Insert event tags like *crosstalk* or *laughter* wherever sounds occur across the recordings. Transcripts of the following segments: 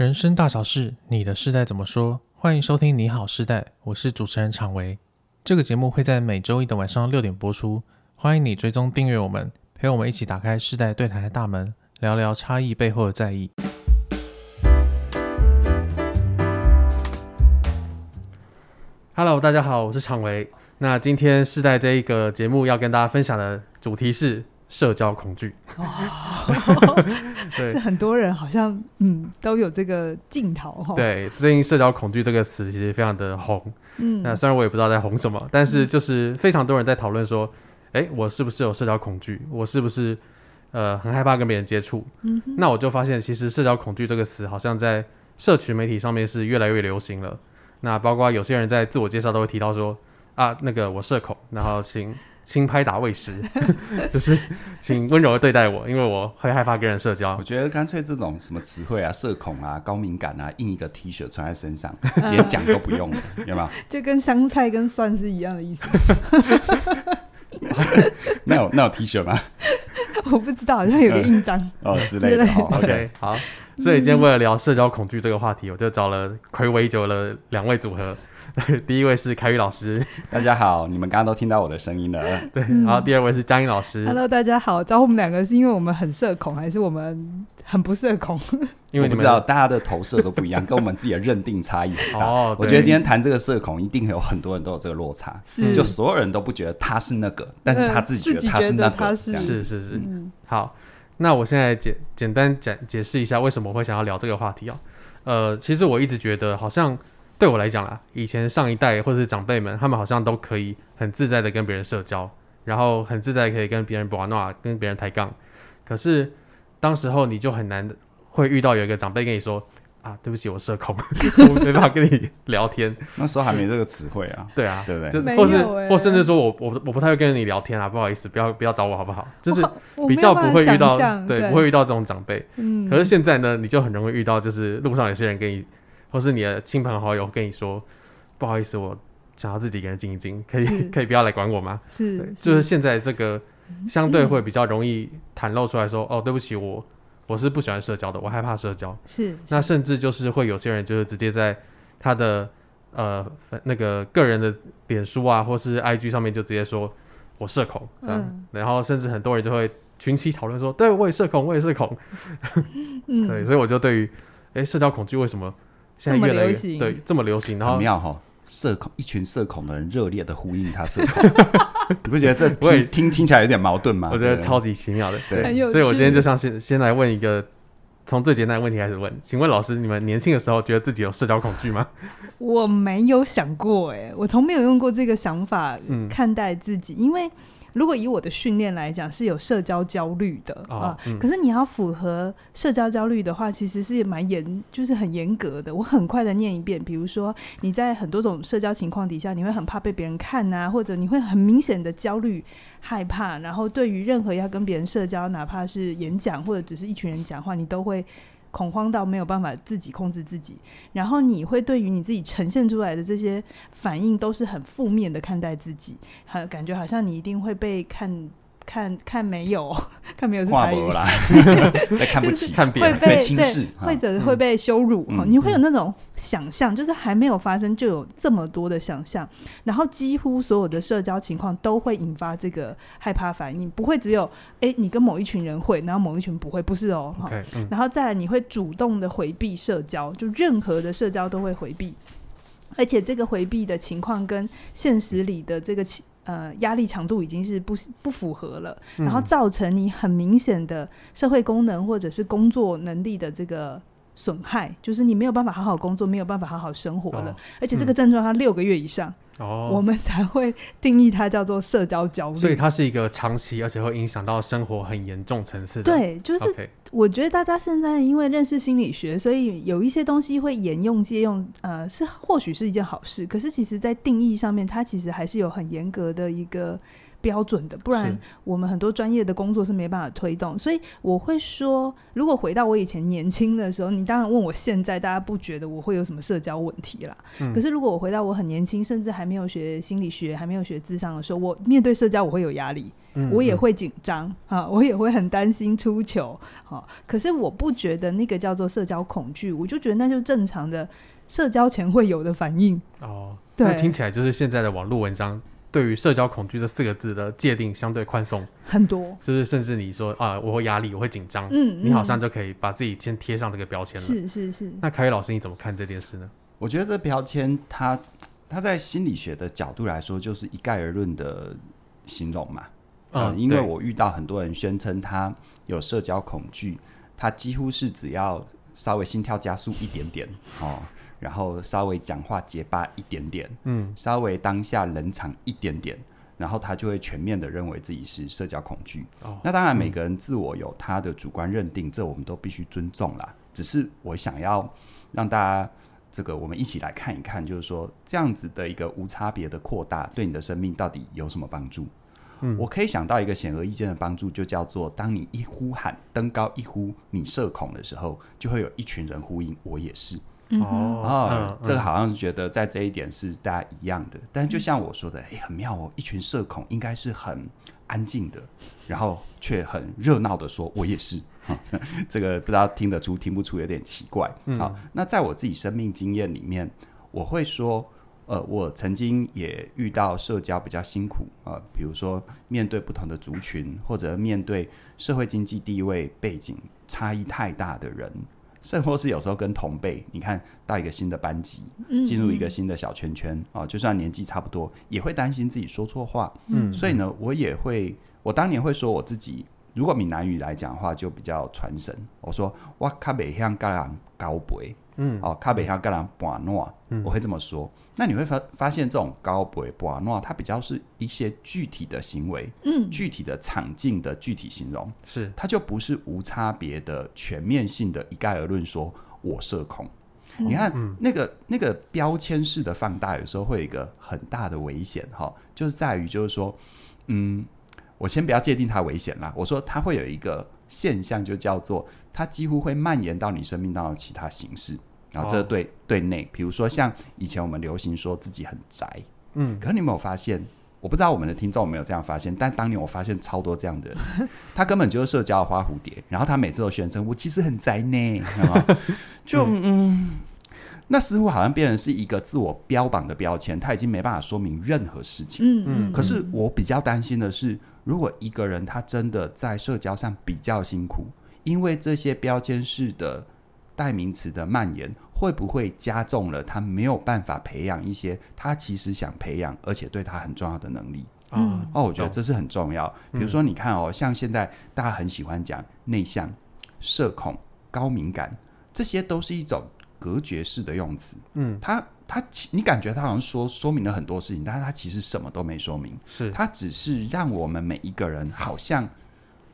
人生大小事，你的世代怎么说？欢迎收听《你好世代》，我是主持人常维。这个节目会在每周一的晚上六点播出。欢迎你追踪订阅我们，陪我们一起打开世代对谈的大门，聊聊差异背后的在意。Hello，大家好，我是常维。那今天世代这一个节目要跟大家分享的主题是。社交恐惧，哦，对，这很多人好像嗯都有这个镜头哈。对，最近“社交恐惧”这个词其实非常的红，嗯，那虽然我也不知道在红什么，但是就是非常多人在讨论说，哎、嗯，我是不是有社交恐惧？我是不是呃很害怕跟别人接触？嗯，那我就发现，其实“社交恐惧”这个词好像在社群媒体上面是越来越流行了。那包括有些人在自我介绍都会提到说啊，那个我社恐，然后请。轻拍打喂食，*laughs* 就是请温柔的对待我，因为我会害怕跟人社交。我觉得干脆这种什么词汇啊，社恐啊，高敏感啊，印一个 T 恤穿在身上，*laughs* 连讲都不用了，有没有？*laughs* 就跟香菜跟蒜是一样的意思。那有那有 T 恤吗？我不知道，好像有个印章、嗯、哦之类的。哦 OK，好。所以今天为了聊社交恐惧这个话题，我就找了暌违久了两位组合。*laughs* 第一位是凯宇老师，大家好，你们刚刚都听到我的声音了。对，然后第二位是江英老师，Hello，大家好。找我们两个是因为我们很社恐，还是我们很不社恐？因为你们知道大家的投射都不一样，跟我们自己的认定差异很大。*laughs* 哦，我觉得今天谈这个社恐，一定有很多人都有这个落差，是就所有人都不觉得他是那个，但是他自己觉得他是那个，是是是。嗯，好，那我现在简简单讲解释一下为什么我会想要聊这个话题啊？呃，其实我一直觉得好像。对我来讲啦，以前上一代或者是长辈们，他们好像都可以很自在的跟别人社交，然后很自在可以跟别人玩闹，跟别人抬杠。可是当时候你就很难会遇到有一个长辈跟你说啊，对不起，我社恐，*laughs* 我没办法跟你聊天。*laughs* 那时候还没这个词汇啊。对啊，对不对？就或是或甚至说我我我不太会跟你聊天啊，不好意思，不要不要找我好不好？*laughs* 就是比较不会遇到，对，对，不会遇到这种长辈。嗯。可是现在呢，你就很容易遇到，就是路上有些人跟你。或是你的亲朋好友跟你说，不好意思，我想要自己一个人静一静，可以可以不要来管我吗？是，是，就是现在这个相对会比较容易袒露出来说，嗯、哦，对不起，我我是不喜欢社交的，我害怕社交。是，是，那甚至就是会有些人就是直接在他的呃那个个人的脸书啊，或是 IG 上面就直接说我社恐这样，嗯、然后甚至很多人就会群起讨论说，对，我也社恐，我也社恐。嗯、*laughs* 对，所以我就对于哎社交恐惧为什么？现在越来越对这么流行，然后很妙哈，社恐一群社恐的人热烈的呼应他社恐，*laughs* *laughs* 你不觉得这听听听起来有点矛盾吗？我觉得超级奇妙的，对，所以我今天就想先先来问一个从最简单的问题开始问，请问老师，你们年轻的时候觉得自己有社交恐惧吗？我没有想过，哎，我从没有用过这个想法看待自己，因为。如果以我的训练来讲，是有社交焦虑的啊。嗯、可是你要符合社交焦虑的话，其实是蛮严，就是很严格的。我很快的念一遍，比如说你在很多种社交情况底下，你会很怕被别人看啊，或者你会很明显的焦虑、害怕，然后对于任何要跟别人社交，哪怕是演讲或者只是一群人讲话，你都会。恐慌到没有办法自己控制自己，然后你会对于你自己呈现出来的这些反应都是很负面的看待自己，很感觉好像你一定会被看。看看没有，看没有是台语啦，*laughs* 看不起，看别人被轻视，或者会被羞辱。你会有那种想象，就是还没有发生就有这么多的想象，然后几乎所有的社交情况都会引发这个害怕反应，不会只有哎，你跟某一群人会，然后某一群不会，不是哦，哈。然后再来，你会主动的回避社交，就任何的社交都会回避，而且这个回避的情况跟现实里的这个情。呃，压力强度已经是不不符合了，嗯、然后造成你很明显的社会功能或者是工作能力的这个损害，就是你没有办法好好工作，没有办法好好生活了，哦、而且这个症状它六个月以上。我们才会定义它叫做社交焦虑，所以它是一个长期而且会影响到生活很严重层次的。对，就是我觉得大家现在因为认识心理学，所以有一些东西会沿用借用，呃，是或许是一件好事。可是其实，在定义上面，它其实还是有很严格的一个标准的，不然我们很多专业的工作是没办法推动。所以我会说，如果回到我以前年轻的时候，你当然问我现在，大家不觉得我会有什么社交问题啦。嗯、可是如果我回到我很年轻，甚至还没有学心理学、还没有学智商的时候，我面对社交我会有压力，嗯、我也会紧张啊，我也会很担心出糗。好、啊，可是我不觉得那个叫做社交恐惧，我就觉得那就是正常的社交前会有的反应。哦，对，那听起来就是现在的网络文章。对于社交恐惧这四个字的界定相对宽松很多，就是甚至你说啊，我会压力，我会紧张，嗯，你好像就可以把自己先贴上这个标签了。是是是。那凯宇老师你怎么看这件事呢？我觉得这标签它它在心理学的角度来说，就是一概而论的形容嘛。嗯，呃、因为我遇到很多人宣称他有社交恐惧，他几乎是只要稍微心跳加速一点点哦。然后稍微讲话结巴一点点，嗯，稍微当下冷场一点点，然后他就会全面的认为自己是社交恐惧。哦，那当然每个人自我有他的主观认定，嗯，这我们都必须尊重啦。只是我想要让大家这个我们一起来看一看，就是说这样子的一个无差别的扩大，对你的生命到底有什么帮助？嗯，我可以想到一个显而易见的帮助，就叫做当你一呼喊登高一呼你社恐的时候，就会有一群人呼应我也是。哦，哦，这个好像是觉得在这一点是大家一样的，但就像我说的，哎，很妙哦，一群社恐应该是很安静的，然后却很热闹的说，我也是，*laughs* 这个不知道听得出听不出有点奇怪。好，那在我自己生命经验里面，我会说，呃，我曾经也遇到社交比较辛苦啊，呃，比如说面对不同的族群，或者面对社会经济地位背景差异太大的人。甚或是有时候跟同辈，你看到一个新的班级，进入一个新的小圈圈啊、嗯嗯哦，就算年纪差不多，也会担心自己说错话。嗯，所以呢，我也会，我当年会说我自己，如果闽南语来讲的话，就比较传神。我说我卡北向噶人交陪。嗯，哦，较袂晓跟人玩闹，我会这么说。那你会发发现，这种交陪玩闹，它比较是一些具体的行为，嗯，具体的场景的具体形容，是。它就不是无差别的全面性的一概而论说我社恐。嗯、你看、嗯、那个那个标签式的放大，有时候会有一个很大的危险哈，就是在于就是说，嗯，我先不要界定它危险啦，我说它会有一个现象，就叫做它几乎会蔓延到你生命当中的其他形式。然后这对、哦、对内，比如说像以前我们流行说自己很宅，嗯，可是你有没有发现？我不知道我们的听众有没有这样发现，但当年我发现超多这样的人，*laughs* 他根本就是社交的花蝴蝶，然后他每次都宣称我其实很宅呢，*laughs* 就嗯，嗯，那似乎好像变成是一个自我标榜的标签，他已经没办法说明任何事情，嗯嗯。可是我比较担心的是，如果一个人他真的在社交上比较辛苦，因为这些标签式的。代名词的蔓延会不会加重了他没有办法培养一些他其实想培养而且对他很重要的能力？嗯，哦，我觉得这是很重要。比如说，你看哦，像现在大家很喜欢讲内向、社恐、高敏感，这些都是一种隔绝式的用词。嗯，他他，你感觉他好像说说明了很多事情，但是他其实什么都没说明。是，他只是让我们每一个人好像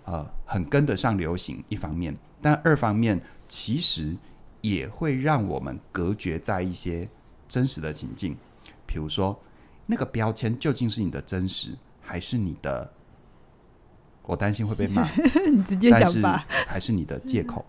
呃很跟得上流行，一方面，但二方面。其实也会让我们隔绝在一些真实的情境，比如说那个标签究竟是你的真实，还是你的？我担心会被骂，*laughs* 你直接讲吧。还是你的借口？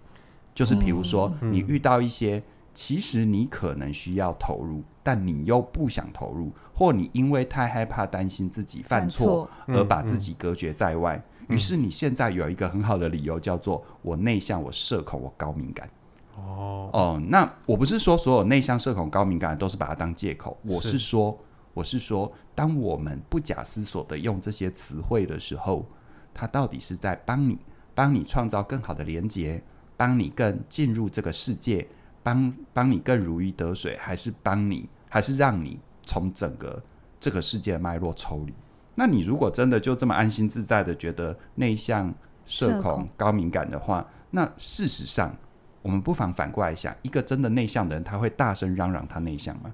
就是比如说，你遇到一些其实你可能需要投入，但你又不想投入，或你因为太害怕担心自己犯错而把自己隔绝在外。于是你现在有一个很好的理由，叫做我内向、我社恐、我高敏感。哦哦，那我不是说所有内向、社恐、高敏感都是把它当借口，我是说，是我是说，当我们不假思索的用这些词汇的时候，它到底是在帮你、帮你创造更好的连接，帮你更进入这个世界，帮帮你更如鱼得水，还是帮你，还是让你从整个这个世界的脉络抽离？那你如果真的就这么安心自在的觉得内向、社恐、高敏感的话，那事实上，我们不妨反过来想，一个真的内向的人，他会大声嚷嚷他内向吗？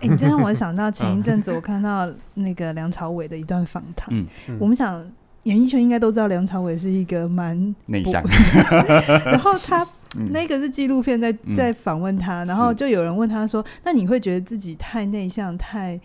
哎、欸，你这让我想到 *laughs* 前一阵子我看到那个梁朝伟的一段访谈。嗯，我们想演艺圈应该都知道梁朝伟是一个蛮内向，*laughs* 然后他 *laughs* 那个是纪录片在在访问他，然后就有人问他说：“那你会觉得自己太内向、太？”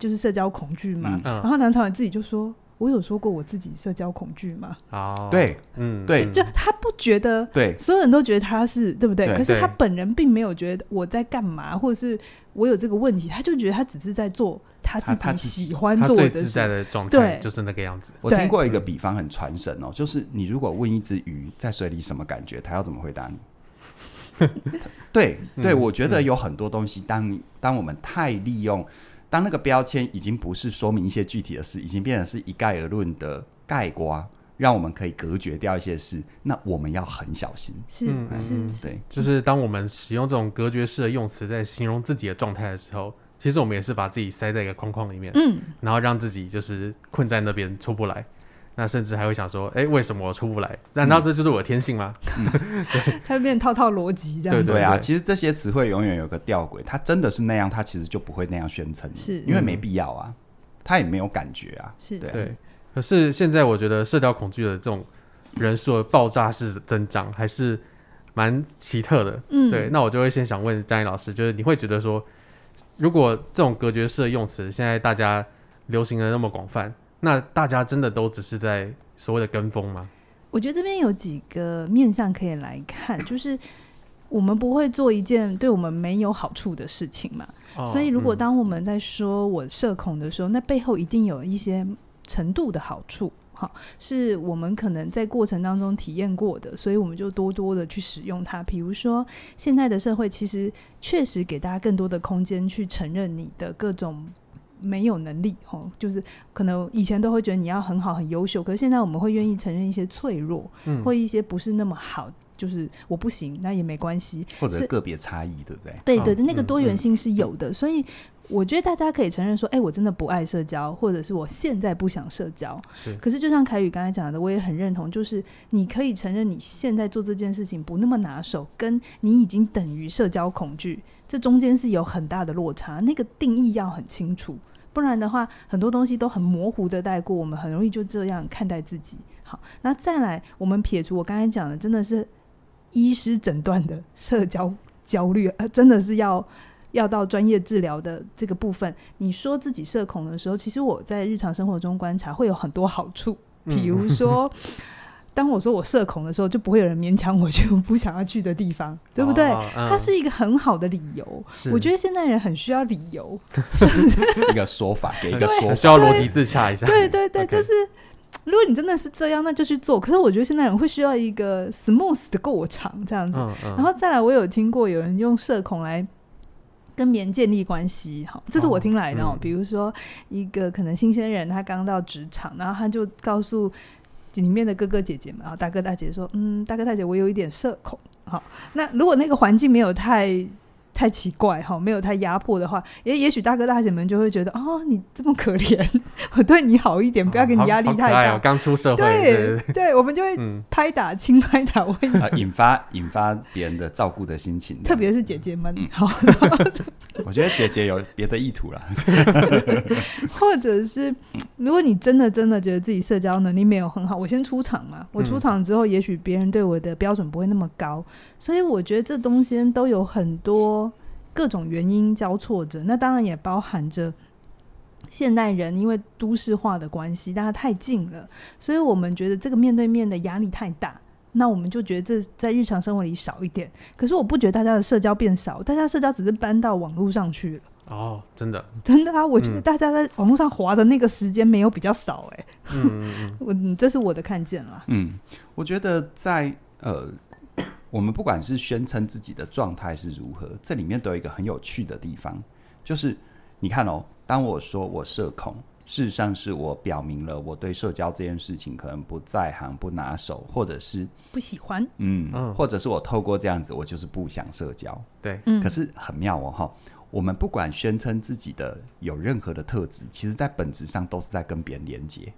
就是社交恐惧嘛。嗯、然后梁朝伟自己就说。我有说过我自己社交恐惧吗？哦，对，嗯，对，就他不觉得，对，所有人都觉得他是对不对？可是他本人并没有觉得我在干嘛，或者是我有这个问题，他就觉得他只是在做他自己喜欢做的自在的状态，就是那个样子。我听过一个比方很传神哦，就是你如果问一只鱼在水里什么感觉，他要怎么回答你？*laughs* 对，对，我觉得有很多东西，当当我们太利用。当那个标签已经不是说明一些具体的事，已经变成是一概而论的概括，让我们可以隔绝掉一些事，那我们要很小心。是是，对，就是当我们使用这种隔绝式的用词在形容自己的状态的时候，其实我们也是把自己塞在一个框框里面，嗯，然后让自己就是困在那边出不来。那甚至还会想说，哎、欸，为什么我出不来？难道这就是我的天性吗？*laughs* 它变套套逻辑这样。对对啊，其实这些词汇永远有个吊诡，它真的是那样，它其实就不会那样宣称，是因为没必要啊，他也没有感觉啊。是对，对。可是现在我觉得社交恐惧的这种人数的爆炸式增长还是蛮奇特的。嗯，对。那我就会先想问张毅老师，就是你会觉得说，如果这种隔绝式的用词现在大家流行的那么广泛？那大家真的都只是在所谓的跟风吗？我觉得这边有几个面向可以来看，*laughs* 就是我们不会做一件对我们没有好处的事情嘛。哦、所以，如果当我们在说我社恐的时候，嗯、那背后一定有一些程度的好处，哈，是我们可能在过程当中体验过的，所以我们就多多的去使用它。比如说，现在的社会其实确实给大家更多的空间去承认你的各种。没有能力吼，就是可能以前都会觉得你要很好很优秀，可是现在我们会愿意承认一些脆弱，嗯，或一些不是那么好，就是我不行，那也没关系，或者个别差异，对不对？对对的，那个多元性是有的，所以我觉得大家可以承认说，哎，我真的不爱社交，或者是我现在不想社交。是，可是就像凯宇刚才讲的，我也很认同，就是你可以承认你现在做这件事情不那么拿手，跟你已经等于社交恐惧，这中间是有很大的落差，那个定义要很清楚。不然的话，很多东西都很模糊的带过，我们很容易就这样看待自己。好，那再来，我们撇除我刚才讲的，真的是医师诊断的社交焦虑，呃，真的是要要到专业治疗的这个部分。你说自己社恐的时候，其实我在日常生活中观察会有很多好处，比如说。当我说我社恐的时候，就不会有人勉强我去 *laughs* 我不想要去的地方，对不对？哦嗯、它是一个很好的理由。我觉得现代人很需要理由，*laughs* 一个说法给一个说法，需要逻辑自洽一下。对对对就是如果你真的是这样，那就去做。可是我觉得现代人会需要一个 smooth 的过程，这样子。嗯嗯、然后再来，我有听过有人用社恐来跟别人建立关系，好，这是我听来的。哦嗯、比如说一个可能新鲜人，他刚到职场，然后他就告诉。里面的哥哥姐姐们啊，大哥大姐说，嗯，大哥大姐，我有一点社恐。好，那如果那个环境没有太太奇怪哈，没有太压迫的话，也也许大哥大姐们就会觉得，哦，你这么可怜，*laughs* 我对你好一点，不要给你压力太大。刚出社会，对对，我们就会拍打轻拍打，我引发引发别人的照顾的心情，特别是姐姐们。好，*laughs* 我觉得姐姐有别的意图了，*laughs* 或者是如果你真的真的觉得自己社交能力没有很好，我先出场嘛。我出场之后，也许别人对我的标准不会那么高，所以我觉得这东西都有很多。各种原因交错着，那当然也包含着现代人因为都市化的关系，大家太近了，所以我们觉得这个面对面的压力太大，那我们就觉得这在日常生活里少一点。可是我不觉得大家的社交变少，大家社交只是搬到网络上去了。哦，真的，真的啊！我觉得大家在网络上滑的那个时间没有比较少，欸，哎，嗯，*laughs* 我这是我的看见了。嗯，我觉得在呃。我们不管是宣称自己的状态是如何，这里面都有一个很有趣的地方，就是你看哦，当我说我社恐，事实上是我表明了我对社交这件事情可能不在行、不拿手，或者是不喜欢，嗯，或者是我透过这样子，我就是不想社交。对，可是很妙哦，哈，我们不管宣称自己的有任何的特质，其实在本质上都是在跟别人连接。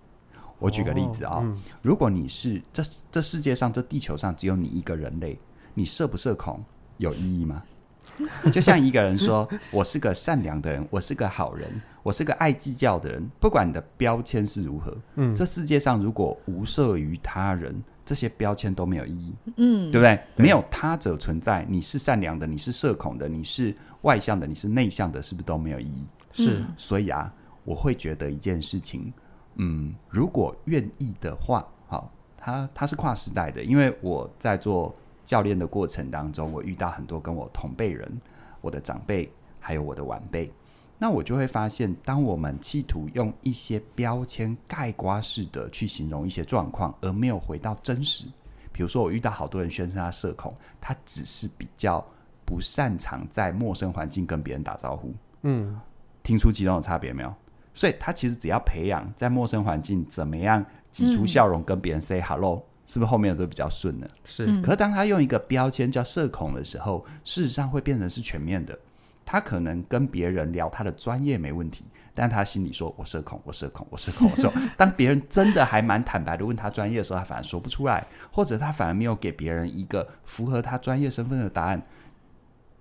我举个例子啊、哦，嗯、如果你是这这世界上这地球上只有你一个人类，你社不社恐有意义吗？*laughs* 就像一个人说，*laughs* 我是个善良的人，我是个好人，我是个爱计较的人，不管你的标签是如何，嗯，这世界上如果无涉于他人，这些标签都没有意义，嗯，对不对？对，没有他者存在，你是善良的，你是社恐的，你是外向的，你是内向的，是不是都没有意义？是，所以啊。我会觉得一件事情，嗯，如果愿意的话，好，他他是跨时代的，因为我在做教练的过程当中，我遇到很多跟我同辈人，我的长辈，还有我的晚辈，那我就会发现，当我们企图用一些标签概括式的去形容一些状况，而没有回到真实，比如说我遇到好多人宣称他社恐，他只是比较不擅长在陌生环境跟别人打招呼，嗯，听出其中的差别没有？所以他其实只要培养在陌生环境怎么样挤出笑容跟别人 say hello，、嗯、是不是后面都比较顺呢？是。可是当他用一个标签叫社恐的时候，事实上会变成是全面的。他可能跟别人聊他的专业没问题，但他心里说我社恐，我社恐，我社恐，我社恐。*laughs* 当别人真的还蛮坦白的问他专业的时候，他反而说不出来，或者他反而没有给别人一个符合他专业身份的答案。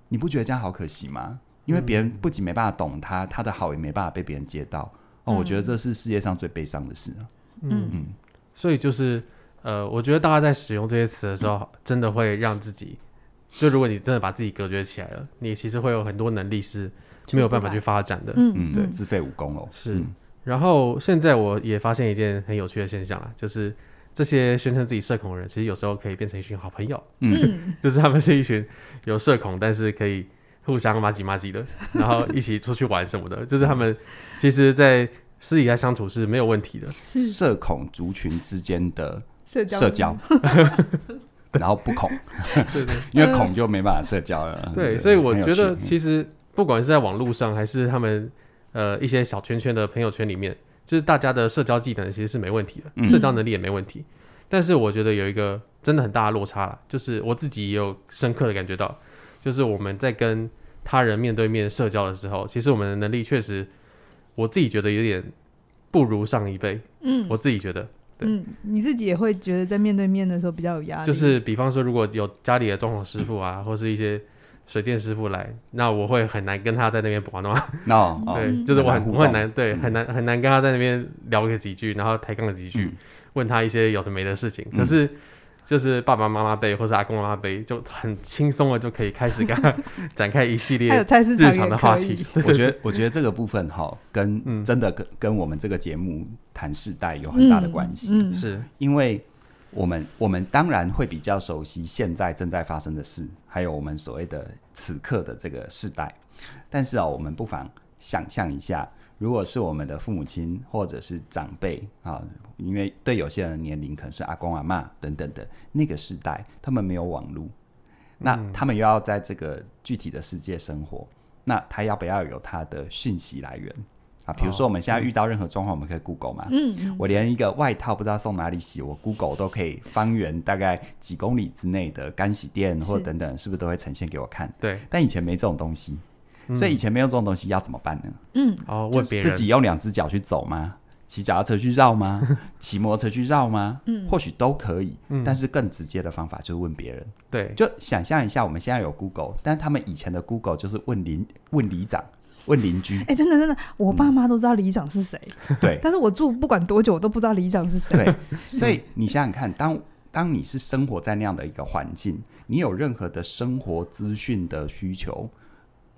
你不觉得这样好可惜吗？因为别人不仅没办法懂他，他的好也没办法被别人接到。哦，我觉得这是世界上最悲伤的事。嗯嗯，所以就是呃，我觉得大家在使用这些词的时候，真的会让自己，就如果你真的把自己隔绝起来了，你其实会有很多能力是没有办法去发展的。嗯嗯，对，自废武功哦。是。然后现在我也发现一件很有趣的现象啊，就是这些宣称自己社恐的人，其实有时候可以变成一群好朋友。嗯，*laughs* 就是他们是一群有社恐，但是可以。互相麻吉麻吉的，然后一起出去玩什么的，*laughs* 就是他们其实，在私底下相处是没有问题的。是社恐族群之间的社交，社交 *laughs* 然后不恐，对对，因为恐就没办法社交了。对，所以我觉得其实不管是在网络上，还是他们呃一些小圈圈的朋友圈里面，就是大家的社交技能其实是没问题的，社交能力也没问题。但是我觉得有一个真的很大的落差了，就是我自己也有深刻的感觉到。就是我们在跟他人面对面社交的时候，其实我们的能力确实，我自己觉得有点不如上一辈。嗯，我自己觉得，对。嗯，你自己也会觉得在面对面的时候比较有压力。就是比方说，如果有家里的装潢师傅啊，或是一些水电师傅来，那我会很难跟他在那边玩的话。哦，*laughs* 对，就是我很我很难对很难很难跟他在那边聊个几句，然后抬杠个几句，问他一些有的没的事情。可是。就是爸爸妈妈辈或者阿公阿妈辈，就很轻松的就可以开始跟他展开一系列日常的话题。我觉得，我觉得这个部分哈，跟真的跟跟我们这个节目谈世代有很大的关系。嗯，是因为我们我们当然会比较熟悉现在正在发生的事，还有我们所谓的此刻的这个世代。但是啊，我们不妨想象一下。如果是我们的父母亲或者是长辈啊，因为对有些人的年龄可能是阿公阿妈等等的那个时代，他们没有网络，那他们又要在这个具体的世界生活，那他要不要有他的讯息来源啊？比如说我们现在遇到任何状况，我们可以 Google 嘛？嗯，我连一个外套不知道送哪里洗，我 Google 都可以方圆大概几公里之内的干洗店或等等，是不是都会呈现给我看？对，但以前没这种东西。所以以前没有这种东西，要怎么办呢？嗯，哦，问别人自己用两只脚去走吗？骑脚踏车去绕吗？*laughs* 骑摩托车去绕吗？嗯，或许都可以。嗯，但是更直接的方法就是问别人。对，就想象一下，我们现在有 Google，但他们以前的 Google 就是问邻、问里长、*laughs* 问邻居。哎，真的真的，我爸妈都知道里长是谁。对，*laughs* 但是我住不管多久，我都不知道里长是谁。对，所以你想想看，当当你是生活在那样的一个环境，你有任何的生活资讯的需求。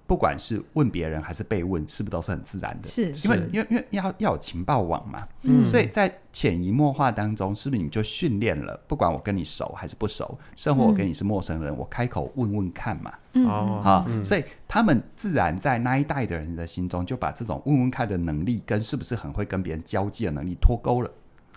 不管是问别人还是被问，是不是都是很自然的？是，因为因为因为要要有情报网嘛，嗯，所以在潜移默化当中，是不是你就训练了？不管我跟你熟还是不熟，生活我跟你是陌生人，嗯、我开口问问看嘛，嗯、哦，好，嗯、所以他们自然在那一代的人的心中，就把这种问问看的能力跟是不是很会跟别人交际的能力脱钩了。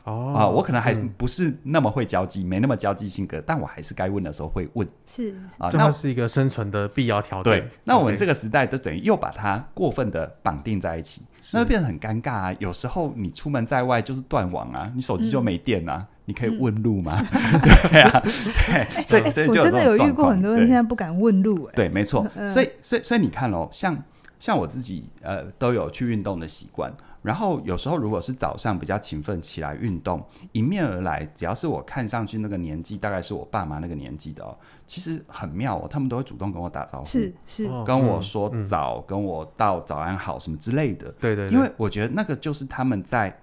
哦啊，我可能还不是那么会交际，嗯、没那么交际性格，但我还是该问的时候会问。是啊，那是一个生存的必要条件。对，那我们这个时代都等于又把它过分的绑定在一起，那就变得很尴尬啊。有时候你出门在外就是断网啊，你手机就没电啊，嗯、你可以问路吗？嗯、*laughs* 对啊，对，所以所以就我真的有遇过很多人现在不敢问路、欸。对，没错。所以所以所以你看哦，像像我自己呃都有去运动的习惯。然后有时候，如果是早上比较勤奋起来运动，迎面而来，只要是我看上去那个年纪，大概是我爸妈那个年纪的哦，其实很妙哦，他们都会主动跟我打招呼，是是，跟我说早，嗯、跟我道早安好什么之类的。对对，对，因为我觉得那个就是他们在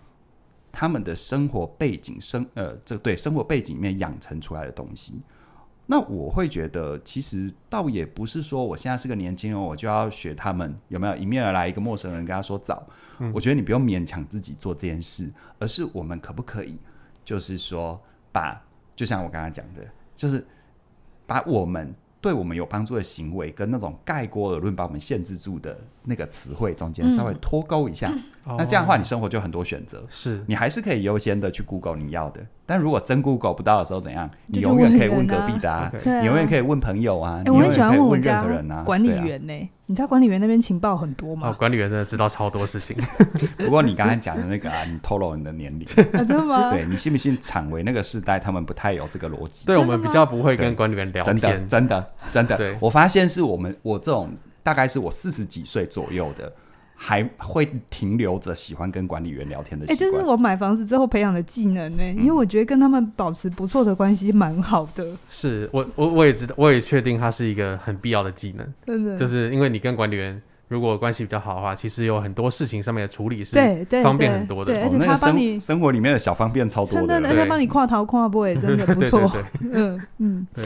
他们的生活背景生呃，这对生活背景里面养成出来的东西。那我会觉得，其实倒也不是说我现在是个年轻人，我就要学他们有没有迎面而来一个陌生人跟他说早。嗯、我觉得你不用勉强自己做这件事，而是我们可不可以，就是说把，就像我刚刚讲的，就是把我们。对我们有帮助的行为，跟那种盖锅而论把我们限制住的那个词汇中间稍微脱钩一下，嗯、那这样的话，你生活就很多选择。是你还是可以优先的去 Google 你要的，但如果真 Google 不到的时候怎样？你永远可以问隔壁的啊，你永远可以问朋友啊，你永远可以问任何人啊。管理员呢？你知道管理员那边情报很多吗？哦，管理员真的知道超多事情。*laughs* 不过你刚才讲的那个啊，你透露你的年龄，真的吗？对，你信不信？厂维那个世代，他们不太有这个逻辑。对我们比较不会跟管理员聊天，真的，真的，真的。我发现是我们我这种大概是我四十几岁左右的。还会停留着喜欢跟管理员聊天的习惯。哎、欸，这是我买房子之后培养的技能呢、欸。嗯、因为我觉得跟他们保持不错的关系蛮好的。是我我我也知道，我也确定它是一个很必要的技能。真的，就是因为你跟管理员如果关系比较好的话，其实有很多事情上面的处理是方便很多的。对，对，对，对，而且他帮你、哦那个、生，生活里面的小方便超多的，而且帮你跨头跨步也真的不错。嗯嗯，对。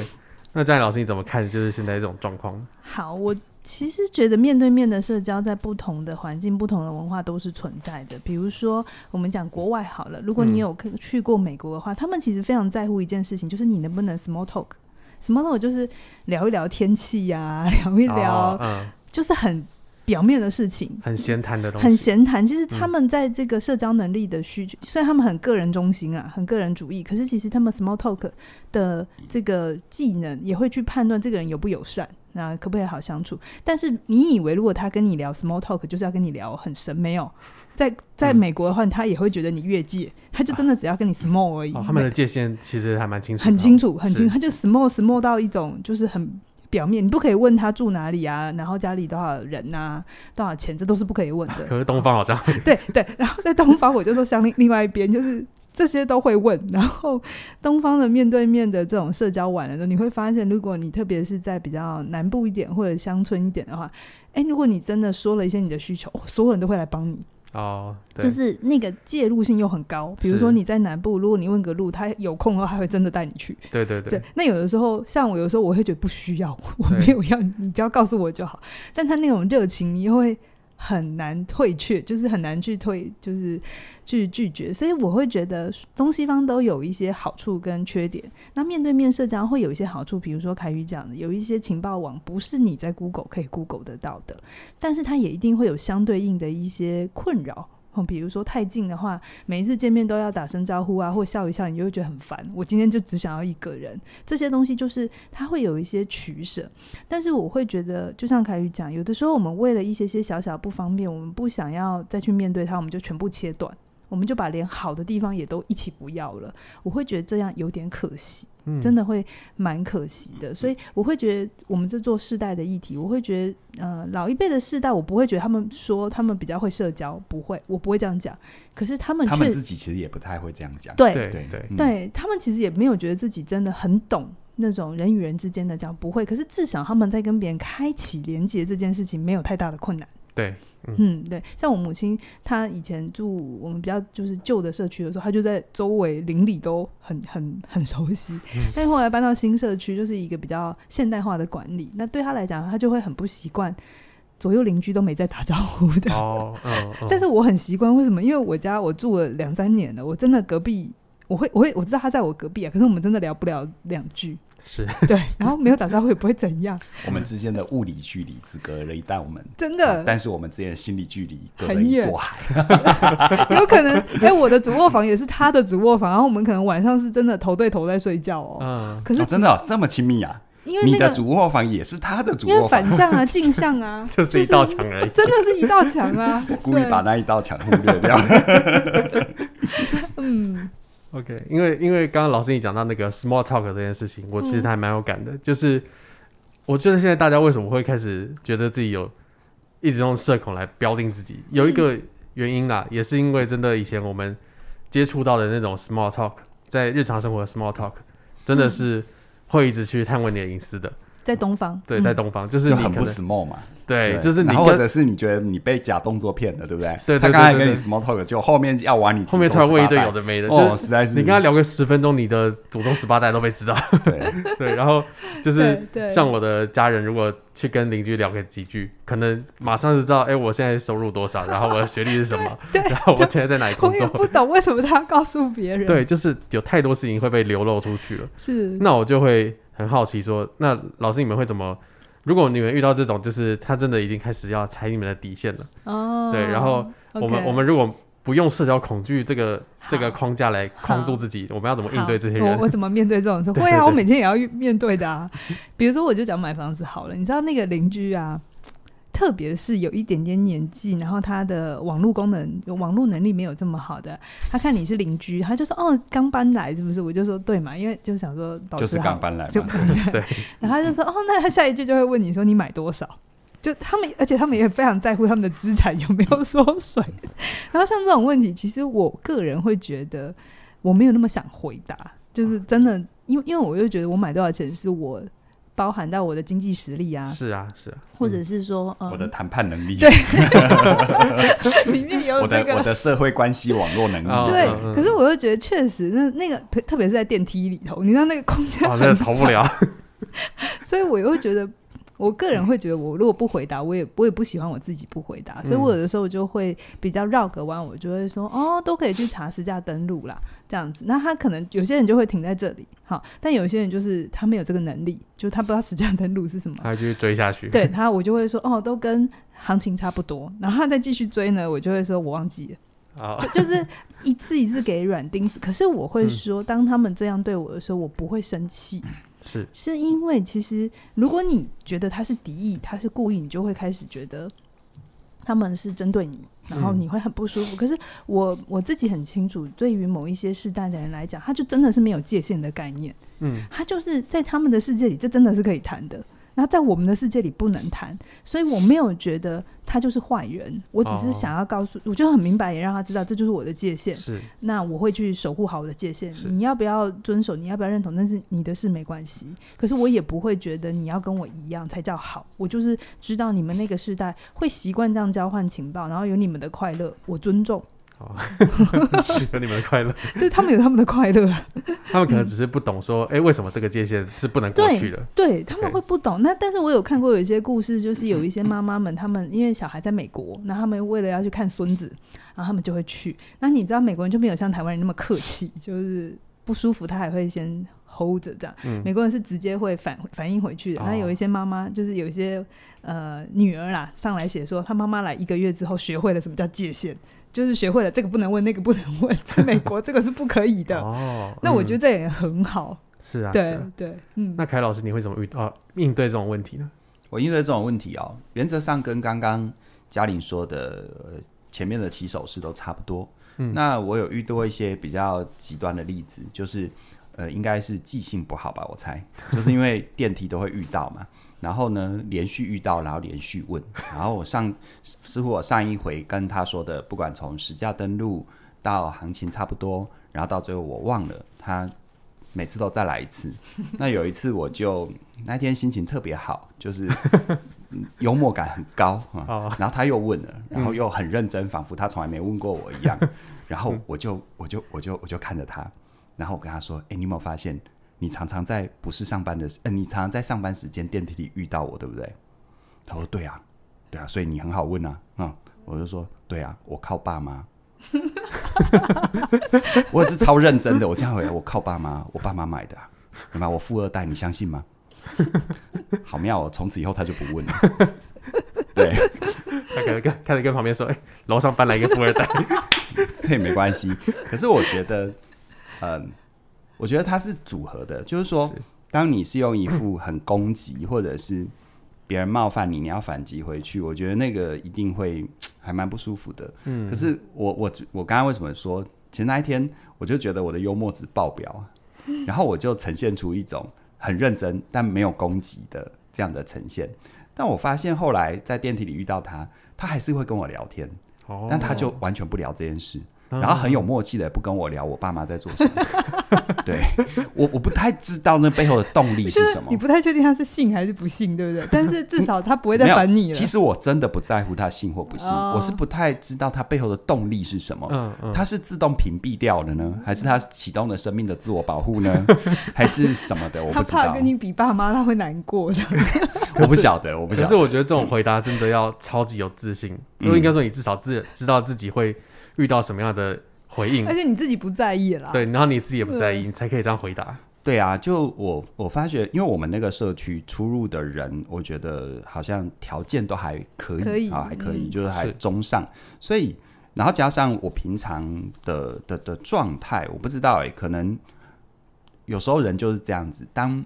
那这样老师你怎么看？就是现在这种状况？好，我。其实觉得面对面的社交，在不同的环境、不同的文化都是存在的。比如说，我们讲国外好了，如果你有去过美国的话，嗯、他们其实非常在乎一件事情，就是你能不能 small talk。small talk 就是聊一聊天气呀、啊，*laughs* 聊一聊，哦嗯、就是很表面的事情，很闲谈的东西，很闲谈。其实他们在这个社交能力的需求，嗯、虽然他们很个人中心啊，很个人主义，可是其实他们 small talk 的这个技能也会去判断这个人友不友善。那可不可以好相处？但是你以为如果他跟你聊 small talk，就是要跟你聊很深？没有，在在美国的话，嗯、他也会觉得你越界，他就真的只要跟你 small 而已。啊哦、他们的界限其实还蛮清楚，很清楚，很清楚。他就 small small 到一种就是很表面，你不可以问他住哪里啊，然后家里多少人啊，多少钱，这都是不可以问的。*laughs* 可是东方好像对对，然后在东方我就说像另另外一边就是。这些都会问，*laughs* 然后东方的面对面的这种社交完了之后，你会发现，如果你特别是在比较南部一点或者乡村一点的话，哎，如果你真的说了一些你的需求，*laughs* 所有人都会来帮你哦，就是那个介入性又很高。比如说你在南部，如果你问个路，他有空的话，他会真的带你去。对对对，对。那有的时候，像我有时候我会觉得不需要，我没有要，你只要告诉我就好。但他那种热情，你又会。很难退却，就是很难去退，就是去拒绝。所以我会觉得东西方都有一些好处跟缺点。那面对面社交会有一些好处，比如说凯宇讲的，有一些情报网不是你在 Google 可以 Google 得到的，但是它也一定会有相对应的一些困扰。比如说太近的话，每一次见面都要打声招呼啊，或笑一笑，你就会觉得很烦。我今天就只想要一个人，这些东西就是它会有一些取舍。但是我会觉得，就像凯宇讲，有的时候我们为了一些些小小不方便，我们不想要再去面对它，我们就全部切断。我们就把连好的地方也都一起不要了，我会觉得这样有点可惜，嗯、真的会蛮可惜的。所以我会觉得，我们这做世代的议题，我会觉得，呃，老一辈的世代，我不会觉得他们说他们比较会社交，不会，我不会这样讲。可是他们，他们自己其实也不太会这样讲。对对对，嗯、对他们其实也没有觉得自己真的很懂那种人与人之间的这样，不会。可是至少他们在跟别人开启连接这件事情，没有太大的困难。对。嗯，嗯，对，像我母亲，她以前住我们比较就是旧的社区的时候，她就在周围邻里都很很很熟悉。嗯、但是后来搬到新社区，就是一个比较现代化的管理，那对她来讲，她就会很不习惯左右邻居都没在打招呼的。哦，哦 *laughs* 哦，但是我很习惯，为什么？因为我家我住了两三年了，我真的隔壁，我会我会我知道她在我隔壁啊，可是我们真的聊不了两句。是对，然后没有打招呼也不会怎样。*laughs* 我们之间的物理距离只隔了一道门，真的。但是我们之间的心理距离隔了一座海。*laughs* 有可能，哎，我的主卧房也是他的主卧房，然后我们可能晚上是真的头对头在睡觉哦。嗯，可是真的这么亲密啊？因为你的主卧房也是他的主卧房，因为反向啊，*laughs* 镜像啊，就是一道墙而已，真的是一道墙啊。我故意把那一道墙忽略掉。嗯。OK，因为因为刚刚老师你讲到那个 small talk 这件事情，我其实还蛮有感的。嗯、就是我觉得现在大家为什么会开始觉得自己有一直用社恐来标定自己，有一个原因啦，嗯、也是因为真的以前我们接触到的那种 small talk，在日常生活的 small talk，真的是会一直去探问你的隐私的。在东方，对，在东方就是很不 small 嘛。对，就是你，或者是你觉得你被假动作骗了，对不对？对，他刚才跟你 small talk，就后面要玩你，后面突然问一堆有的没的，哦，实在是。你跟他聊个十分钟，你的祖宗十八代都被知道。对 *laughs* 对，然后就是像我的家人，如果去跟邻居聊个几句，可能马上就知道，哎，我现在收入多少，然后我的学历是什么，*laughs* 对，然后我现在在哪里工作。我也不懂为什么他要告诉别人。*laughs* 对，就是有太多事情会被流露出去了。是。那我就会很好奇说，那老师你们会怎么？如果你们遇到这种，就是他真的已经开始要踩你们的底线了，哦，对，然后我们我们如果不用社交恐惧这个这个框架来框住自己，我们要怎么应对这些人？我我怎么面对这种事？*laughs* 会啊，我每天也要面对的啊。比如说，我就讲买房子好了，你知道那个邻居啊。特别是有一点点年纪，然后他的网络功能、网络能力没有这么好的，他看你是邻居，他就说：“哦，刚搬来是不是？”我就说：“对嘛，因为就想说保持，就是刚搬来，就 *laughs* 对。”然后他就说：“哦，那他下一句就会问你说你买多少？”就他们，而且他们也非常在乎他们的资产有没有缩水。然后像这种问题，其实我个人会觉得我没有那么想回答，就是真的，因为因为我又觉得我买多少钱是我。包含到我的经济实力啊，是啊，是啊，或者是说，我的谈判能力，对，*laughs* 里面有我的我的社会关系网络能力，对。可是我又觉得，确实，那那个特别是在电梯里头，你知道那个空间，那逃不了，*laughs* 所以我又觉得。我个人会觉得，我如果不回答，我也我也不喜欢我自己不回答，所以我有的时候就会比较绕个弯，我就会说哦，都可以去查实价登录啦，这样子。那他可能有些人就会停在这里，好，但有些人就是他没有这个能力，就他不知道实价登录是什么，他就追下去。对他，我就会说哦，都跟行情差不多，然后他再继续追呢，我就会说我忘记了，哦、就就是一次一次给软钉子。可是我会说，当他们这样对我的时候，我不会生气。是，是因为其实，如果你觉得他是敌意，他是故意，你就会开始觉得他们是针对你，然后你会很不舒服。嗯、可是我我自己很清楚，对于某一些世代的人来讲，他就真的是没有界限的概念。嗯，他就是在他们的世界里，这真的是可以谈的。那在我们的世界里不能谈，所以我没有觉得他就是坏人。我只是想要告诉，我就很明白，也让他知道这就是我的界限。是，那我会去守护好我的界限。你要不要遵守？你要不要认同？那是你的事，没关系。可是我也不会觉得你要跟我一样才叫好。我就是知道你们那个时代会习惯这样交换情报，然后有你们的快乐，我尊重。哦，*laughs* 有你们的快乐，*laughs* 对他们有他们的快乐，*laughs* 他们可能只是不懂说，哎、嗯欸，为什么这个界限是不能过去的？对，对他们会不懂。那但是我有看过有一些故事，就是有一些妈妈们，他们因为小孩在美国，那他们为了要去看孙子，然后他们就会去。那你知道美国人就没有像台湾人那么客气，就是不舒服他还会先 hold 着这样。嗯、美国人是直接会反反应回去的。那、哦、有一些妈妈就是有一些呃女儿啦上来写说，她妈妈来一个月之后学会了什么叫界限。就是学会了这个不能问，那个不能问，在美国这个是不可以的。*laughs* 哦，那我觉得这也很好。是啊，对对，嗯。那凯老师，你会怎么遇到应对这种问题呢？我应对这种问题哦，原则上跟刚刚嘉玲说的前面的起手式都差不多。嗯，那我有遇到一些比较极端的例子，就是呃，应该是记性不好吧，我猜，就是因为电梯都会遇到嘛。然后呢，连续遇到，然后连续问，*laughs* 然后我上似乎我上一回跟他说的，不管从实价登录到行情差不多，然后到最后我忘了，他每次都再来一次。*laughs* 那有一次我就那天心情特别好，就是幽默感很高啊。然后他又问了，然后又很认真，仿佛他从来没问过我一样。*laughs* 然后我就我就我就我就看着他，然后我跟他说：“哎，你有没有发现？”你常常在不是上班的时，呃，你常常在上班时间电梯里遇到我，对不对？他说：对啊，对啊，所以你很好问啊，嗯，我就说：对啊，我靠爸妈，*laughs* 我也是超认真的，我这样回来，我靠爸妈，我爸妈买的，对吧？我富二代，你相信吗？好妙哦，从此以后他就不问了，对，他可能跟开始跟旁边说：哎，楼上搬来一个富二代，*laughs* 这也没关系。可是我觉得，嗯。我觉得它是组合的，就是说，当你是用一副很攻击，或者是别人冒犯你，你要反击回去，我觉得那个一定会还蛮不舒服的。*tsk* 嗯，可是我我我刚刚为什么说，其实那一天我就觉得我的幽默值爆表，*laughs* 然后我就呈现出一种很认真但没有攻击的这样的呈现。但我发现后来在电梯里遇到他，他还是会跟我聊天，但他就完全不聊这件事。然后很有默契的不跟我聊我爸妈在做什么。*laughs* 对，我我不太知道那背后的动力是什么。你不太确定他是信还是不信，对不对？*laughs* 但是至少他不会再烦你了。其实我真的不在乎他信或不信，我是不太知道他背后的动力是什么。嗯嗯，他是自动屏蔽掉了呢，还是他启动了生命的自我保护呢？*laughs* 还是什么的？我不知道。他怕跟你比爸妈，他会难过的。我不晓得，我不晓得。可是我觉得这种回答真的要超级有自信，就应该说你至少自知道自己会。遇到什么样的回应，而且你自己不在意啦。对，然后你自己也不在意，你才可以这样回答。对啊，就我我发觉，因为我们那个社区出入的人，我觉得好像条件都还可以，可以啊，还可以，嗯、就是还中上。所以，然后加上我平常的的的状态，我不知道哎、欸，可能有时候人就是这样子。当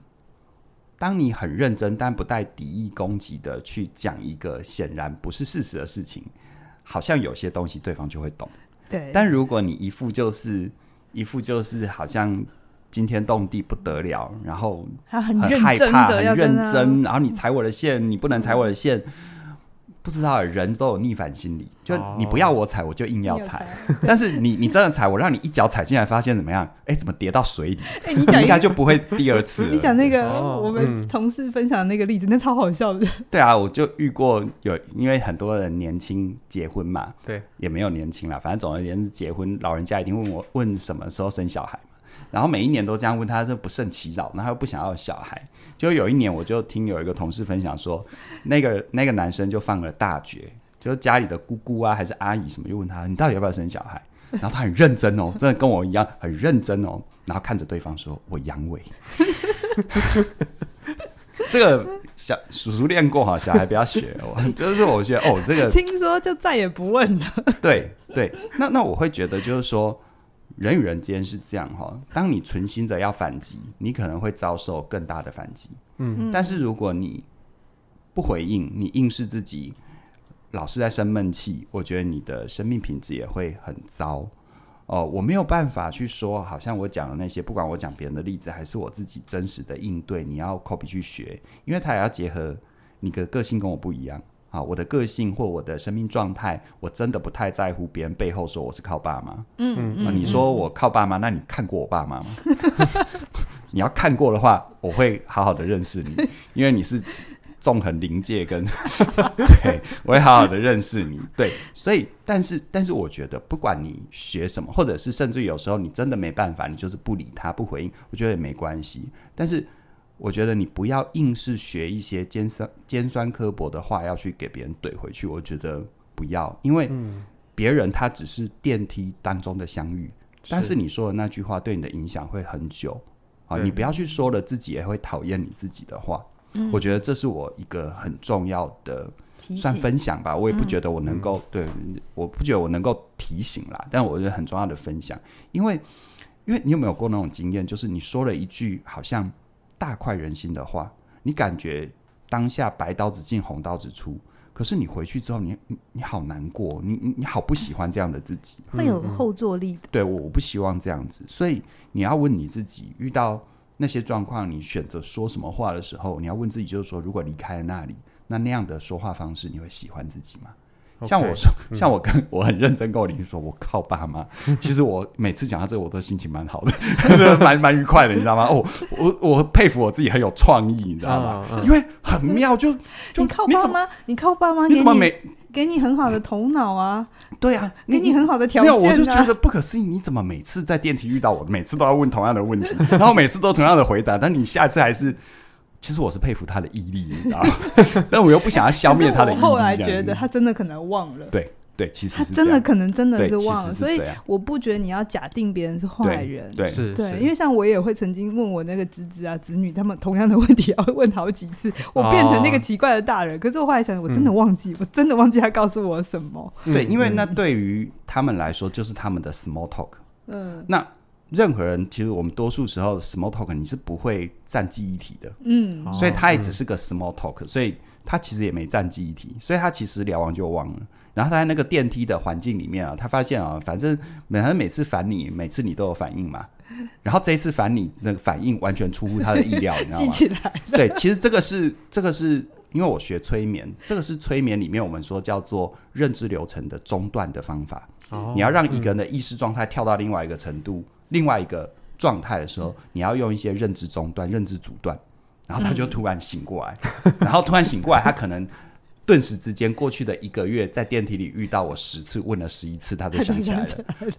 当你很认真，但不带敌意攻击的去讲一个显然不是事实的事情。好像有些东西对方就会懂，对。但如果你一副就是一副就是好像惊天动地不得了，然后很害怕、很认真，然后你踩我的线，你不能踩我的线。不知道人都有逆反心理，就你不要我踩，我就硬要踩。*laughs* 但是你你真的踩，我让你一脚踩进来，发现怎么样？哎，怎么跌到水里？*laughs* 哎，你讲应该就不会第二次。*laughs* 你讲那个我们同事分享的那个例子，那超好笑的。对啊，我就遇过有，因为很多人年轻结婚嘛，对，也没有年轻啦，反正总而言之，结婚老人家一定问我问什么时候生小孩嘛，然后每一年都这样问他，就不胜其扰，然后又不想要小孩。就有一年，我就听有一个同事分享说，那个那个男生就放了大绝，就是家里的姑姑啊，还是阿姨什么，就问他，你到底要不要生小孩？然后他很认真哦，真的跟我一样很认真哦，然后看着对方说：“我阳痿。” *laughs* 这个小叔叔练过哈，小孩不要学。我就是我觉得哦，这个 *laughs* 听说就再也不问了。对对，那那我会觉得就是说。人与人之间是这样哈，当你存心着要反击，你可能会遭受更大的反击。嗯，但是如果你不回应，你硬是自己老是在生闷气，我觉得你的生命品质也会很糟。哦，我没有办法去说，好像我讲的那些，不管我讲别人的例子，还是我自己真实的应对，你要 copy 去学，因为它也要结合你的个性跟我不一样。啊，我的个性或我的生命状态，我真的不太在乎别人背后说我是靠爸妈。嗯嗯，你说我靠爸妈，那你看过我爸妈吗？*laughs* 你要看过的话，我会好好的认识你，因为你是纵横灵界跟 *laughs* 对，我会好好的认识你。对，所以，但是，但是，我觉得不管你学什么，或者是甚至有时候你真的没办法，你就是不理他，不回应，我觉得也没关系。但是。我觉得你不要硬是学一些尖酸尖酸刻薄的话，要去给别人怼回去。我觉得不要，因为别人他只是电梯当中的相遇，是但是你说的那句话对你的影响会很久。啊，你不要去说了自己也会讨厌你自己的话。嗯、我觉得这是我一个很重要的算分享吧。我也不觉得我能够、嗯、对，我不觉得我能够提醒啦，但我觉得很重要的分享，因为因为你有没有过那种经验，就是你说了一句好像。大快人心的话，你感觉当下白刀子进红刀子出，可是你回去之后你，你你好难过，你你你好不喜欢这样的自己，会有后坐力的。对，我我不希望这样子，所以你要问你自己，遇到那些状况，你选择说什么话的时候，你要问自己，就是说，如果离开了那里，那那样的说话方式，你会喜欢自己吗？像我说像我跟、嗯、我很认真跟我邻居说，我靠爸妈。*laughs* 其实我每次讲到这个，我都心情蛮好的，*laughs* 蛮蛮愉快的，你知道吗？哦，我我佩服我自己很有创意，你知道吗？嗯嗯、因为很妙，就，*laughs* 就你靠爸妈，你靠爸妈，你怎么每给你很好的头脑啊？对啊，给你很好的条件、啊。没有，我就觉得不可思议，你怎么每次在电梯遇到我，每次都要问同样的问题，然后每次都同样的回答，但你下次还是。其实我是佩服他的毅力，*laughs* 你知道吗？*laughs* 但我又不想要消灭他的 *laughs* 毅力。后来觉得他真的可能忘了。对对，其实他真的可能真的是忘了，所以我不觉得你要假定别人是坏人。对，对，因为像我也会曾经问我那个侄子啊、侄女，他们同样的问题要问好几次，我变成那个奇怪的大人。可是我后来想，我真的忘记，我真的忘记他告诉我什么。对，因为那对于他们来说就是他们的 small talk。嗯，那。任何人其实我们多数时候 small talk 你是不会占记忆体的，嗯，所以他也只是个 small talk，所以他其实也没占记忆体，所以他其实聊完就忘了。然后他在那个电梯的环境里面啊，他发现啊，反正每每次烦你，每次你都有反应嘛。然后这一次烦你，那个反应完全出乎他的意料，你知道吗？记起来。对，其实这个是这个是因为我学催眠，这个是催眠里面我们说叫做认知流程的中断的方法。哦、你要让一个人的意识状态跳到另外一个程度、嗯、另外一个状态的时候，嗯、你要用一些认知中断、认知阻断，然后他就突然醒过来，嗯、*laughs* 然后突然醒过来，他可能顿时之间过去的一个月在电梯里遇到我十次，问了十一次，他都想起来了，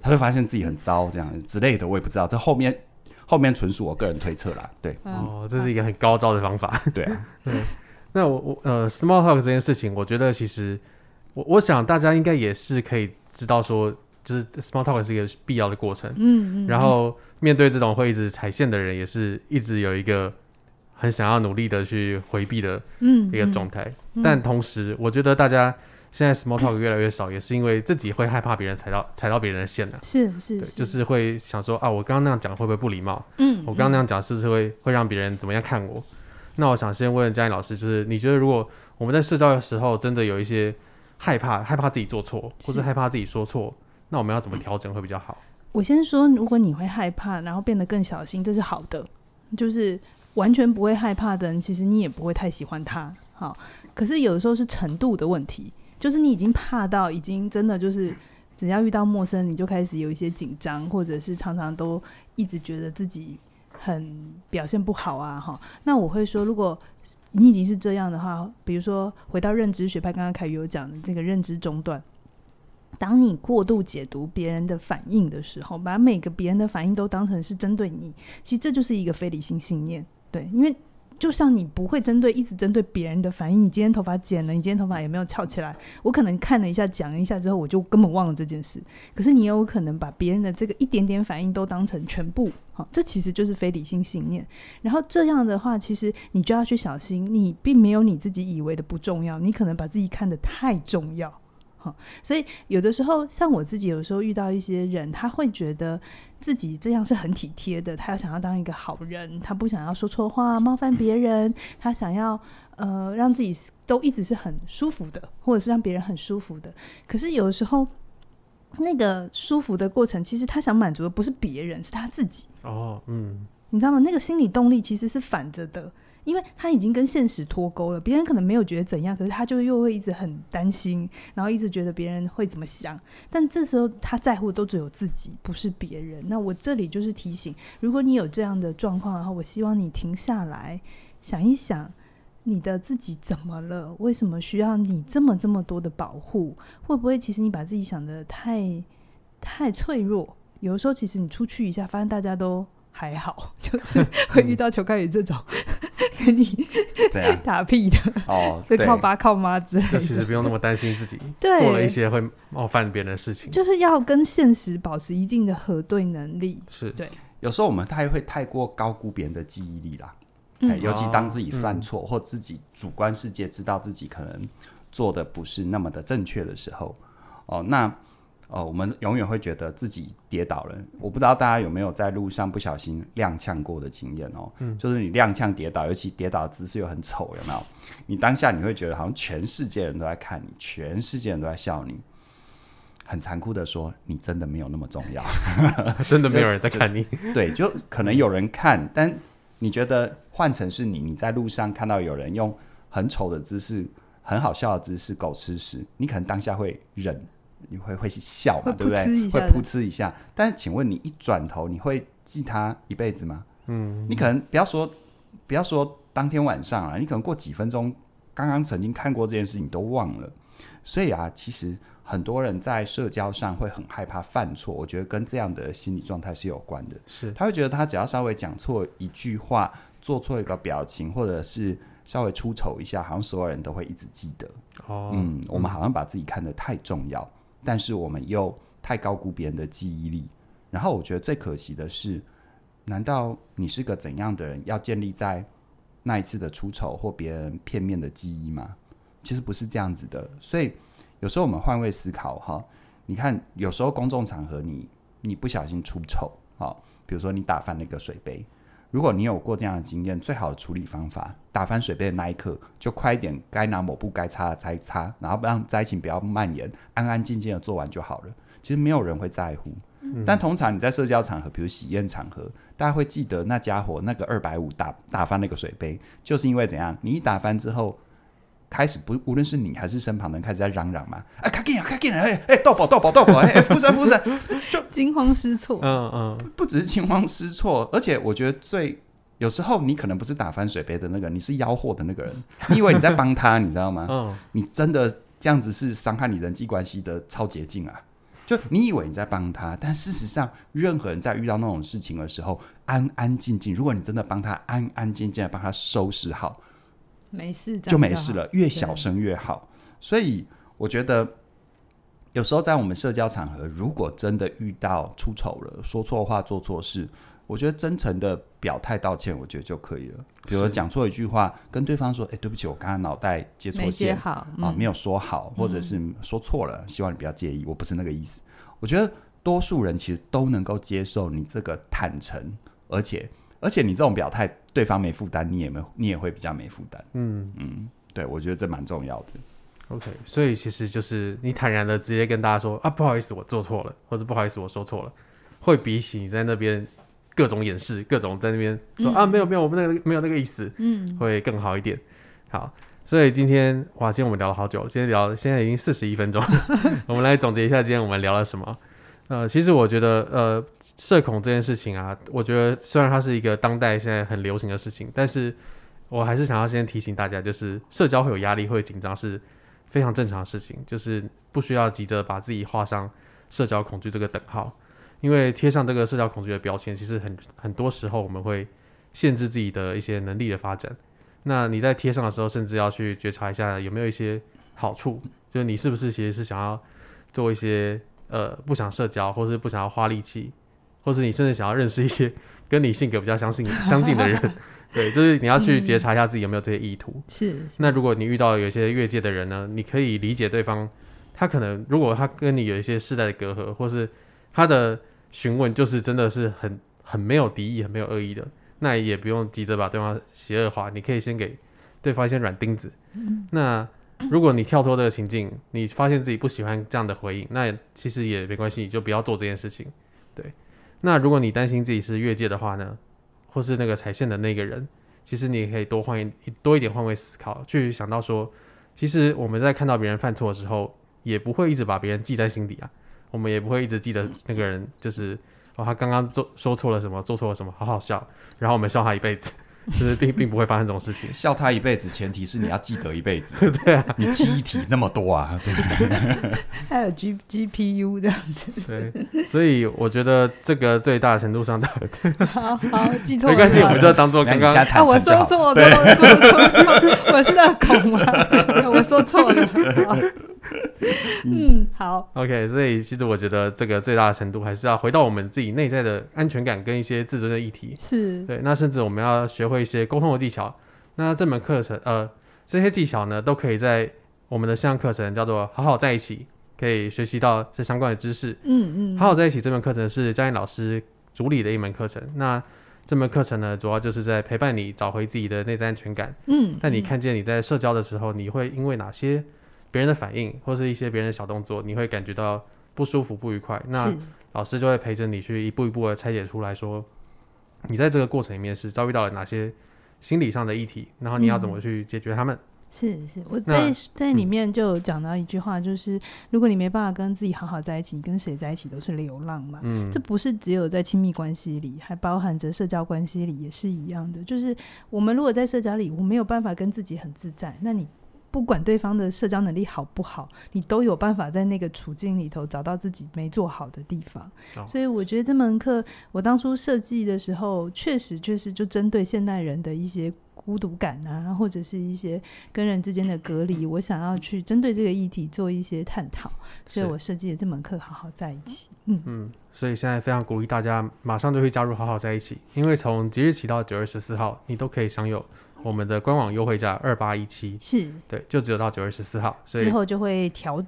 他就发现自己很糟这样之类的，我也不知道，这后面后面纯属我个人推测啦。对，哦，这是一个很高招的方法。*laughs* 对啊，对。那我我呃，small talk 这件事情，我觉得其实我我想大家应该也是可以知道说，就是 small talk 是一个必要的过程。嗯嗯。然后面对这种会一直踩线的人，也是一直有一个很想要努力的去回避的一个状态。嗯嗯、但同时，我觉得大家现在 small talk 越来越少，嗯、也是因为自己会害怕别人踩到踩到别人的线了、啊。是是对，就是会想说啊，我刚刚那样讲会不会不礼貌？嗯。我刚刚那样讲是不是会会让别人怎么样看我？那我想先问嘉玲老师，就是你觉得如果我们在社交的时候真的有一些害怕，害怕自己做错，或是害怕自己说错，那我们要怎么调整会比较好？我先说，如果你会害怕，然后变得更小心，这是好的。就是完全不会害怕的人，其实你也不会太喜欢他。好，可是有的时候是程度的问题，就是你已经怕到已经真的就是只要遇到陌生，你就开始有一些紧张，或者是常常都一直觉得自己。很表现不好啊，哈，那我会说，如果你已经是这样的话，比如说回到认知学派，刚刚凯宇有讲的这个认知中断，当你过度解读别人的反应的时候，把每个别人的反应都当成是针对你，其实这就是一个非理性信念，对，因为。就像你不会针对一直针对别人的反应，你今天头发剪了，你今天头发有没有翘起来？我可能看了一下，讲了一下之后，我就根本忘了这件事。可是你也有可能把别人的这个一点点反应都当成全部，好，这其实就是非理性信念。然后这样的话，其实你就要去小心，你并没有你自己以为的不重要，你可能把自己看得太重要。所以有的时候，像我自己，有时候遇到一些人，他会觉得自己这样是很体贴的，他要想要当一个好人，他不想要说错话、冒犯别人，他想要呃让自己都一直是很舒服的，或者是让别人很舒服的。可是有的时候，那个舒服的过程，其实他想满足的不是别人，是他自己。哦，嗯，你知道吗？那个心理动力其实是反着的。因为他已经跟现实脱钩了，别人可能没有觉得怎样，可是他就又会一直很担心，然后一直觉得别人会怎么想。但这时候他在乎的都只有自己，不是别人。那我这里就是提醒，如果你有这样的状况的话，我希望你停下来想一想，你的自己怎么了？为什么需要你这么这么多的保护？会不会其实你把自己想得太太脆弱？有的时候其实你出去一下，发现大家都还好，*laughs* 就是会遇到球开宇这种。*laughs* 跟你怎样 *laughs* 打屁的哦，是靠爸靠妈之类的。其实不用那么担心自己做了一些会冒犯别人的事情，就是要跟现实保持一定的核对能力。是对，有时候我们太会太过高估别人的记忆力啦，嗯、尤其当自己犯错、嗯、或自己主观世界知道自己可能做的不是那么的正确的时候，哦，那。哦，我们永远会觉得自己跌倒了。我不知道大家有没有在路上不小心踉跄过的经验哦。嗯，就是你踉跄跌倒，尤其跌倒的姿势又很丑，有没有？你当下你会觉得好像全世界人都在看你，全世界人都在笑你。很残酷的说，你真的没有那么重要，*laughs* 真的没有人在看你。对，就可能有人看，但你觉得换成是你，你在路上看到有人用很丑的姿势、很好笑的姿势狗吃屎，你可能当下会忍。你会会笑嘛？对不对？会噗嗤一下。但是，请问你一转头，你会记他一辈子吗？嗯，你可能不要说，不要说当天晚上啊，你可能过几分钟，刚刚曾经看过这件事，情都忘了。所以啊，其实很多人在社交上会很害怕犯错，我觉得跟这样的心理状态是有关的。是，他会觉得他只要稍微讲错一句话，做错一个表情，或者是稍微出丑一下，好像所有人都会一直记得。哦，嗯，我们好像把自己看得太重要。但是我们又太高估别人的记忆力，然后我觉得最可惜的是，难道你是个怎样的人，要建立在那一次的出丑或别人片面的记忆吗？其实不是这样子的。所以有时候我们换位思考哈，你看有时候公众场合你你不小心出丑，好，比如说你打翻那个水杯。如果你有过这样的经验，最好的处理方法，打翻水杯的那一刻，就快一点，该拿抹布该擦的再擦，然后让灾情不要蔓延，安安静静的做完就好了。其实没有人会在乎。嗯、但通常你在社交场合，比如喜宴场合，大家会记得那家伙那个二百五打打翻那个水杯，就是因为怎样？你一打翻之后，开始不，无论是你还是身旁的人，开始在嚷嚷嘛，哎，快进来，快进来，哎哎，到宝到宝到宝，哎，服务生服务生，*laughs* 就惊慌失措，嗯嗯，不只是惊慌失措，而且我觉得最有时候你可能不是打翻水杯的那个，你是吆喝的那个人，*laughs* 你以为你在帮他，你知道吗？嗯，你真的这样子是伤害你人际关系的超捷径啊！就你以为你在帮他，但事实上，任何人在遇到那种事情的时候，安安静静，如果你真的帮他安安静静的帮他收拾好。没事就，就没事了，越小声越好。所以我觉得，有时候在我们社交场合，如果真的遇到出丑了、说错话、做错事，我觉得真诚的表态道歉，我觉得就可以了。比如讲错一句话，跟对方说：“哎，对不起，我刚刚脑袋接错线，好、嗯、啊，没有说好，或者是说错了，希望你不要介意，我不是那个意思。”我觉得多数人其实都能够接受你这个坦诚，而且。而且你这种表态，对方没负担，你也没你也会比较没负担。嗯嗯，对，我觉得这蛮重要的。OK，所以其实就是你坦然的直接跟大家说啊，不好意思，我做错了，或者不好意思，我说错了，会比起你在那边各种掩饰、各种在那边说、嗯、啊，没有没有，我们那个没有那个意思，嗯，会更好一点。好，所以今天哇，今天我们聊了好久，今天聊现在已经四十一分钟，*laughs* 我们来总结一下今天我们聊了什么。呃，其实我觉得，呃，社恐这件事情啊，我觉得虽然它是一个当代现在很流行的事情，但是我还是想要先提醒大家，就是社交会有压力、会紧张是非常正常的事情，就是不需要急着把自己画上社交恐惧这个等号，因为贴上这个社交恐惧的标签，其实很很多时候我们会限制自己的一些能力的发展。那你在贴上的时候，甚至要去觉察一下有没有一些好处，就是你是不是其实是想要做一些。呃，不想社交，或是不想要花力气，或是你甚至想要认识一些 *laughs* 跟你性格比较相信 *laughs* 相近的人，对，就是你要去觉察一下自己有没有这些意图。嗯、是，是。那如果你遇到有一些越界的人呢，你可以理解对方，他可能如果他跟你有一些世代的隔阂，或是他的询问就是真的是很很没有敌意、很没有恶意的，那也不用急着把对方邪恶化，你可以先给对方一些软钉子。嗯、那。如果你跳脱这个情境，你发现自己不喜欢这样的回应，那其实也没关系，你就不要做这件事情。对，那如果你担心自己是越界的话呢，或是那个踩线的那个人，其实你可以多换一多一点换位思考，去想到说，其实我们在看到别人犯错的时候，也不会一直把别人记在心底啊，我们也不会一直记得那个人就是哦，他刚刚做说错了什么，做错了什么，好好笑，然后我们笑他一辈子。*laughs* 就是并并不会发生这种事情，笑他一辈子，前提是你要记得一辈子。*laughs* 对啊，你记忆体那么多啊，对不对？*laughs* 还有 G G P U 这样子。对，所以我觉得这个最大程度上的，好好记错，没关系，我们就当做刚刚啊，我说错，我说错，我社恐了，我说错了。嗯，好，OK，所以其实我觉得这个最大的程度还是要回到我们自己内在的安全感跟一些自尊的议题，是对。那甚至我们要学会一些沟通的技巧。那这门课程，呃，这些技巧呢，都可以在我们的线上课程叫做“好好在一起”，可以学习到这相关的知识。嗯嗯，“好好在一起”这门课程是佳音老师主理的一门课程。那这门课程呢，主要就是在陪伴你找回自己的内在安全感。嗯，但你看见你在社交的时候，你会因为哪些？别人的反应，或是一些别人的小动作，你会感觉到不舒服、不愉快。那老师就会陪着你去一步一步的拆解出来说，你在这个过程里面是遭遇到了哪些心理上的议题，然后你要怎么去解决他们。嗯、是是，我在在里面就讲到一句话，就是、嗯、如果你没办法跟自己好好在一起，你跟谁在一起都是流浪嘛。嗯，这不是只有在亲密关系里，还包含着社交关系里也是一样的。就是我们如果在社交里，我没有办法跟自己很自在，那你。不管对方的社交能力好不好，你都有办法在那个处境里头找到自己没做好的地方。Oh. 所以我觉得这门课我当初设计的时候，确实确实就针对现代人的一些孤独感啊，或者是一些跟人之间的隔离，我想要去针对这个议题做一些探讨。所以我设计了这门课，好好在一起。嗯嗯，所以现在非常鼓励大家马上就会加入好好在一起，因为从即日起到九月十四号，你都可以享有。我们的官网优惠价二八一七，是对，就只有到九月十四号，所以之后就会调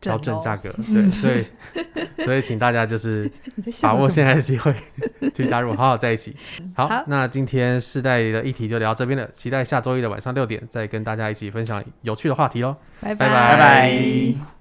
调整价格，*laughs* 对，所以所以请大家就是把握现在的机会去加入，好好在一起。好，好，那今天世代的议题就聊到这边了，期待下周一的晚上六点再跟大家一起分享有趣的话题喽，拜拜拜拜。